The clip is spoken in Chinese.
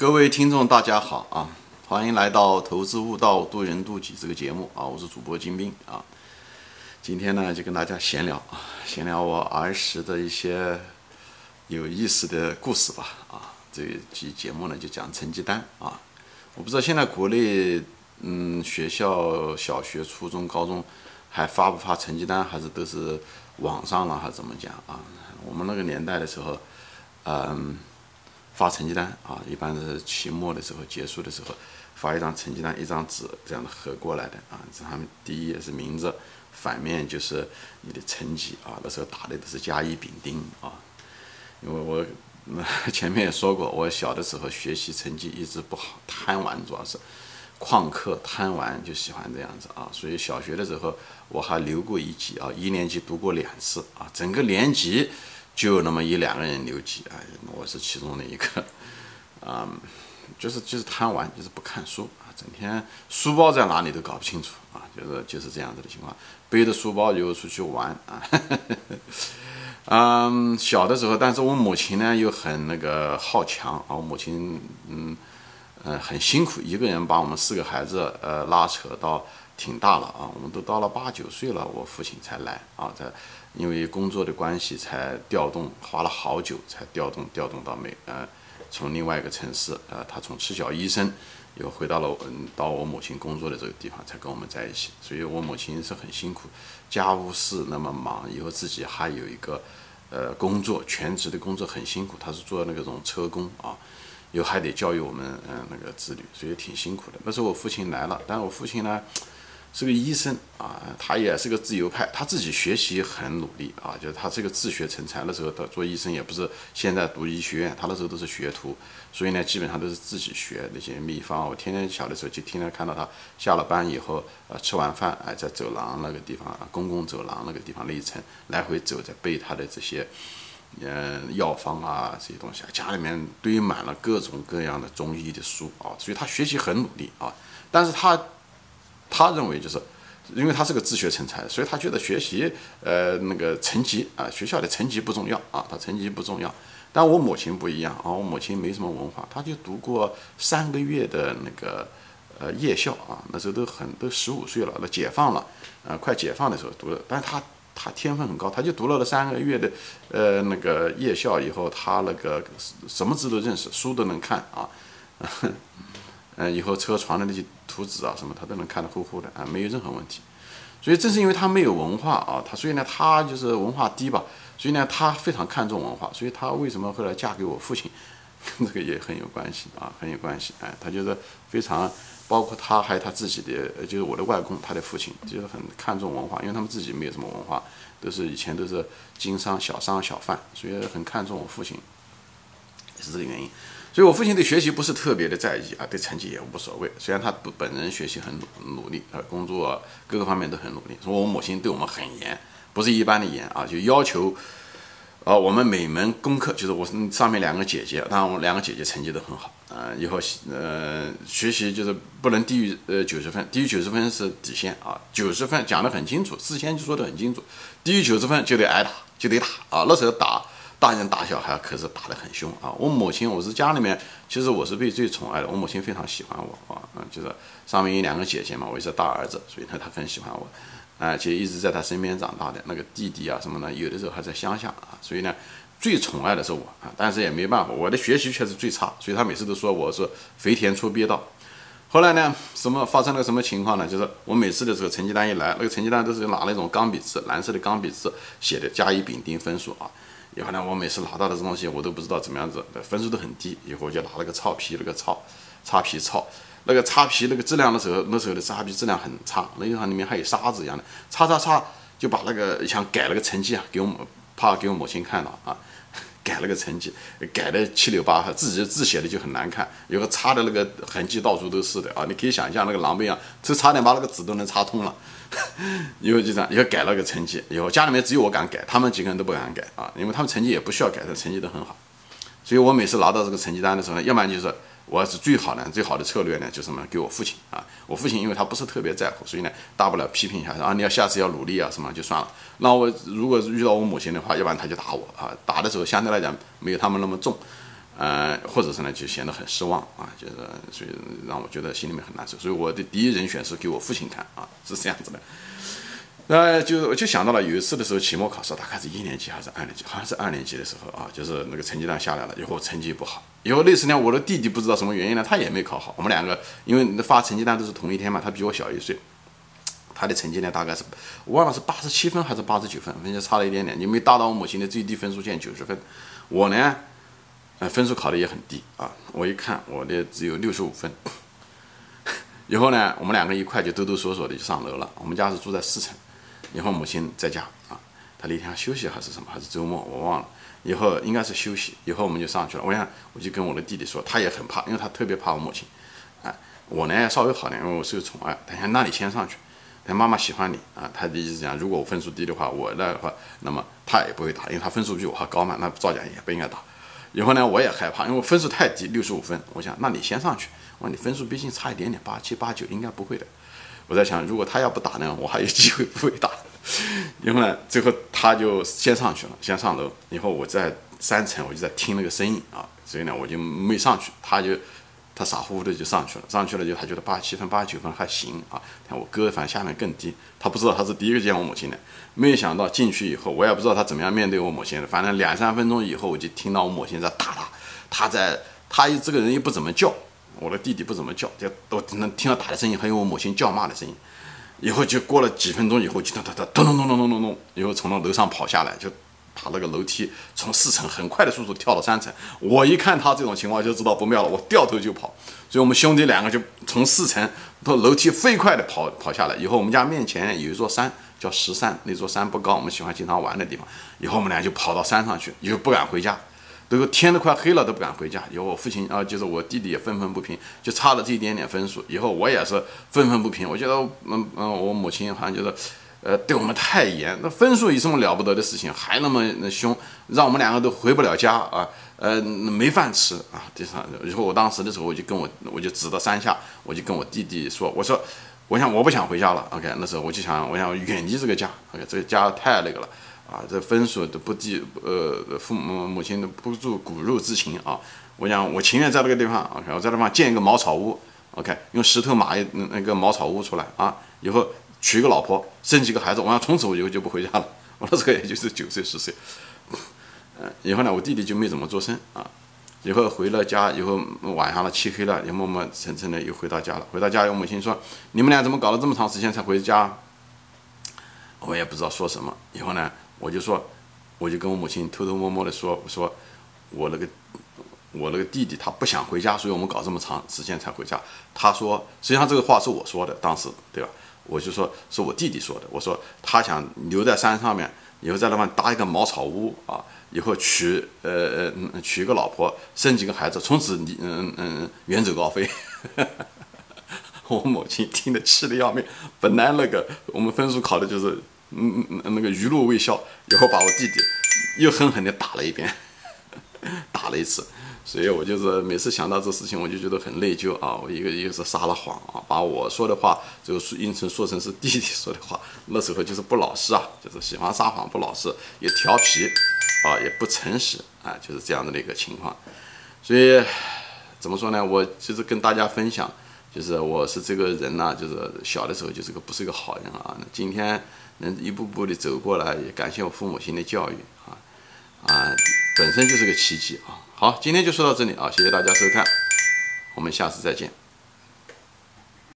各位听众，大家好啊！欢迎来到《投资悟道，渡人渡己》这个节目啊！我是主播金兵啊。今天呢，就跟大家闲聊啊，闲聊我儿时的一些有意思的故事吧啊。这期节目呢，就讲成绩单啊。我不知道现在国内嗯，学校小学、初中、高中还发不发成绩单，还是都是网上了，还是怎么讲啊？我们那个年代的时候，嗯。发成绩单啊，一般是期末的时候结束的时候发一张成绩单，一张纸这样的合过来的啊。这上面第一页是名字，反面就是你的成绩啊。那时候打的都是甲乙丙丁啊。因为我那前面也说过，我小的时候学习成绩一直不好，贪玩主要是旷课贪玩，就喜欢这样子啊。所以小学的时候我还留过一级啊，一年级读过两次啊，整个年级。就有那么一两个人留级，哎，我是其中的一个，啊，就是就是贪玩，就是不看书啊，整天书包在哪里都搞不清楚啊，就是就是这样子的情况，背着书包就出去玩啊，嗯，小的时候，但是我母亲呢又很那个好强啊，我母亲嗯嗯很辛苦，一个人把我们四个孩子呃拉扯到挺大了啊，我们都到了八九岁了，我父亲才来啊，在。因为工作的关系，才调动，花了好久才调动，调动到美，呃，从另外一个城市，呃，他从赤脚医生，又回到了，嗯，到我母亲工作的这个地方，才跟我们在一起。所以我母亲是很辛苦，家务事那么忙，以后自己还有一个，呃，工作，全职的工作很辛苦，他是做那个种车工啊，又还得教育我们，嗯，那个子女，所以挺辛苦的。那时候我父亲来了，但是我父亲呢？是个医生啊，他也是个自由派，他自己学习很努力啊，就是他是个自学成才的时候，他做医生也不是现在读医学院，他那时候都是学徒，所以呢，基本上都是自己学那些秘方。我天天小的时候就天天看到他下了班以后，呃，吃完饭哎，在走廊那个地方，公共走廊那个地方那一层来回走，在背他的这些，嗯，药方啊这些东西，家里面堆满了各种各样的中医的书啊，所以他学习很努力啊，但是他。他认为就是，因为他是个自学成才，所以他觉得学习，呃，那个成绩啊，学校的成绩不重要啊，他成绩不重要。但我母亲不一样啊，我母亲没什么文化，她就读过三个月的那个呃夜校啊，那时候都很都十五岁了，那解放了，呃，快解放的时候读的。但是她她天分很高，他就读了那三个月的呃那个夜校以后，他那个什么字都认识，书都能看啊。嗯，以后车床的那些图纸啊什么，他都能看得呼呼的啊，没有任何问题。所以正是因为他没有文化啊，他所以呢，他就是文化低吧。所以呢，他非常看重文化。所以他为什么后来嫁给我父亲，跟这个也很有关系啊，很有关系。哎，他就是非常，包括他还有他自己的，就是我的外公，他的父亲就是很看重文化，因为他们自己没有什么文化，都是以前都是经商、小商、小贩，所以很看重我父亲，是这个原因。所以，我父亲对学习不是特别的在意啊，对成绩也无所谓。虽然他本本人学习很努努力啊，工作各个方面都很努力。说我母亲对我们很严，不是一般的严啊，就要求，呃，我们每门功课，就是我上面两个姐姐，当然我两个姐姐成绩都很好啊，以后呃学习就是不能低于呃九十分，低于九十分是底线啊，九十分讲得很清楚，事先就说得很清楚，低于九十分就得挨打，就得打啊，那时候打。大人打小孩可是打得很凶啊！我母亲，我是家里面，其实我是被最宠爱的。我母亲非常喜欢我啊，嗯，就是上面有两个姐姐嘛，我也是大儿子，所以呢，她很喜欢我，啊且一直在她身边长大的那个弟弟啊什么的，有的时候还在乡下啊，所以呢，最宠爱的是我啊，但是也没办法，我的学习确实最差，所以她每次都说我是肥田出鳖道。后来呢，什么发生了什么情况呢？就是我每次的时候成绩单一来，那个成绩单都是拿那种钢笔字，蓝色的钢笔字写的甲乙丙丁分数啊。以后呢，我每次拿到的这东西，我都不知道怎么样子，分数都很低。以后我就拿了个草皮，那个草，擦皮草，那个擦皮那个质量的时候，那时候的擦皮质量很差，那银行里面还有沙子一样的，擦擦擦就把那个想改了个成绩啊，给我母怕给我母亲看到啊，改了个成绩，改的七六八，自己字写的就很难看，有个擦的那个痕迹到处都是的啊，你可以想象那个狼狈啊，就差点把那个纸都能擦通了。以后就这样，以后改了个成绩，以后家里面只有我敢改，他们几个人都不敢改啊，因为他们成绩也不需要改，成绩都很好。所以我每次拿到这个成绩单的时候，要么就是我是最好的，最好的策略呢，就是什么，给我父亲啊，我父亲因为他不是特别在乎，所以呢，大不了批评一下，啊，你要下次要努力啊，什么就算了。那我如果遇到我母亲的话，要不然他就打我啊，打的时候相对来讲没有他们那么重。呃，或者是呢就显得很失望啊，就是所以让我觉得心里面很难受。所以我的第一人选是给我父亲看啊，是这样子的。呃，就我就想到了有一次的时候，期末考试大概是一年级还是二年级，好像是二年级的时候啊，就是那个成绩单下来了以后，成绩不好。以后那次呢，我的弟弟不知道什么原因呢，他也没考好。我们两个因为发成绩单都是同一天嘛，他比我小一岁，他的成绩呢大概是我忘了是八十七分还是八十九分，分就差了一点点，你没达到我母亲的最低分数线九十分。我呢，呃，分数考的也很低啊，我一看我的只有六十五分。以后呢，我们两个一块就哆哆嗦嗦的就上楼了。我们家是住在四层。以后母亲在家啊，她那天休息还是什么，还是周末，我忘了。以后应该是休息。以后我们就上去了。我想，我就跟我的弟弟说，他也很怕，因为他特别怕我母亲。哎，我呢稍微好点，因为我是个宠爱。他想，那你先上去，他妈妈喜欢你啊。他的意思讲，如果我分数低的话，我的话，那么他也不会打，因为他分数比我还高嘛，那照讲也不应该打。以后呢，我也害怕，因为分数太低，六十五分。我想，那你先上去。我说你分数毕竟差一点点，八七八九应该不会的。我在想，如果他要不打呢，我还有机会不会打。然后呢，最后他就先上去了，先上楼。以后我在三层，我就在听那个声音啊，所以呢，我就没上去。他就他傻乎乎的就上去了，上去了就他觉得八十七分、八十九分还行啊。看我哥反正下面更低，他不知道他是第一个见我母亲的。没有想到进去以后，我也不知道他怎么样面对我母亲的。反正两三分钟以后，我就听到我母亲在打他，他在他这个人又不怎么叫。我的弟弟不怎么叫，就都能听到打的声音，还有我母亲叫骂的声音。以后就过了几分钟以后，就哒哒哒咚咚咚咚咚咚咚，以后从那楼上跑下来，就爬那个楼梯，从四层很快的速度跳到三层。我一看他这种情况就知道不妙了，我掉头就跑。所以我们兄弟两个就从四层到楼梯飞快的跑跑下来。以后我们家面前有一座山叫石山，那座山不高，我们喜欢经常玩的地方。以后我们俩就跑到山上去，以后不敢回家。都天都快黑了，都不敢回家。以后我父亲啊，就是我弟弟也愤愤不平，就差了这一点点分数。以后我也是愤愤不平。我觉得，嗯嗯，我母亲好像觉得，呃，对我们太严。那分数有什么了不得的事情，还那么凶，让我们两个都回不了家啊，呃，没饭吃啊。第三，以后我当时的时候，我就跟我，我就指到山下，我就跟我弟弟说，我说，我想我不想回家了。OK，那时候我就想，我想远离这个家。OK，这个家太那个了。啊，这分数都不低，呃，父母母亲都不住骨肉之情啊！我想，我情愿在那个地方，OK，我在那地方建一个茅草屋，OK，用石头码一那个茅草屋出来啊，以后娶一个老婆，生几个孩子，我想从此我以后就不回家了。我那时候也就是九岁十岁，嗯，以后呢，我弟弟就没怎么做声啊。以后回了家，以后晚上了，漆黑了，也默默沉沉的又回到家了。回到家，我母亲说：“你们俩怎么搞了这么长时间才回家？”我也不知道说什么。以后呢？我就说，我就跟我母亲偷偷摸摸的说，我说我那个我那个弟弟他不想回家，所以我们搞这么长时间才回家。他说，实际上这个话是我说的，当时对吧？我就说是我弟弟说的。我说他想留在山上面，以后在那方搭一个茅草屋啊，以后娶呃呃娶一个老婆，生几个孩子，从此你嗯嗯远走高飞。我母亲听得气得要命。本来那个我们分数考的就是。嗯嗯嗯，那个余怒未消，以后把我弟弟又狠狠地打了一遍，打了一次，所以我就是每次想到这事情，我就觉得很内疚啊！我一个一个是撒了谎啊，把我说的话就是硬成说成是弟弟说的话，那时候就是不老实啊，就是喜欢撒谎，不老实，也调皮啊，也不诚实啊，就是这样的一个情况。所以怎么说呢？我其实跟大家分享，就是我是这个人呐，就是小的时候就是个不是个好人啊，今天。能一步步的走过来，也感谢我父母亲的教育啊啊，本身就是个奇迹啊！好，今天就说到这里啊，谢谢大家收看，我们下次再见。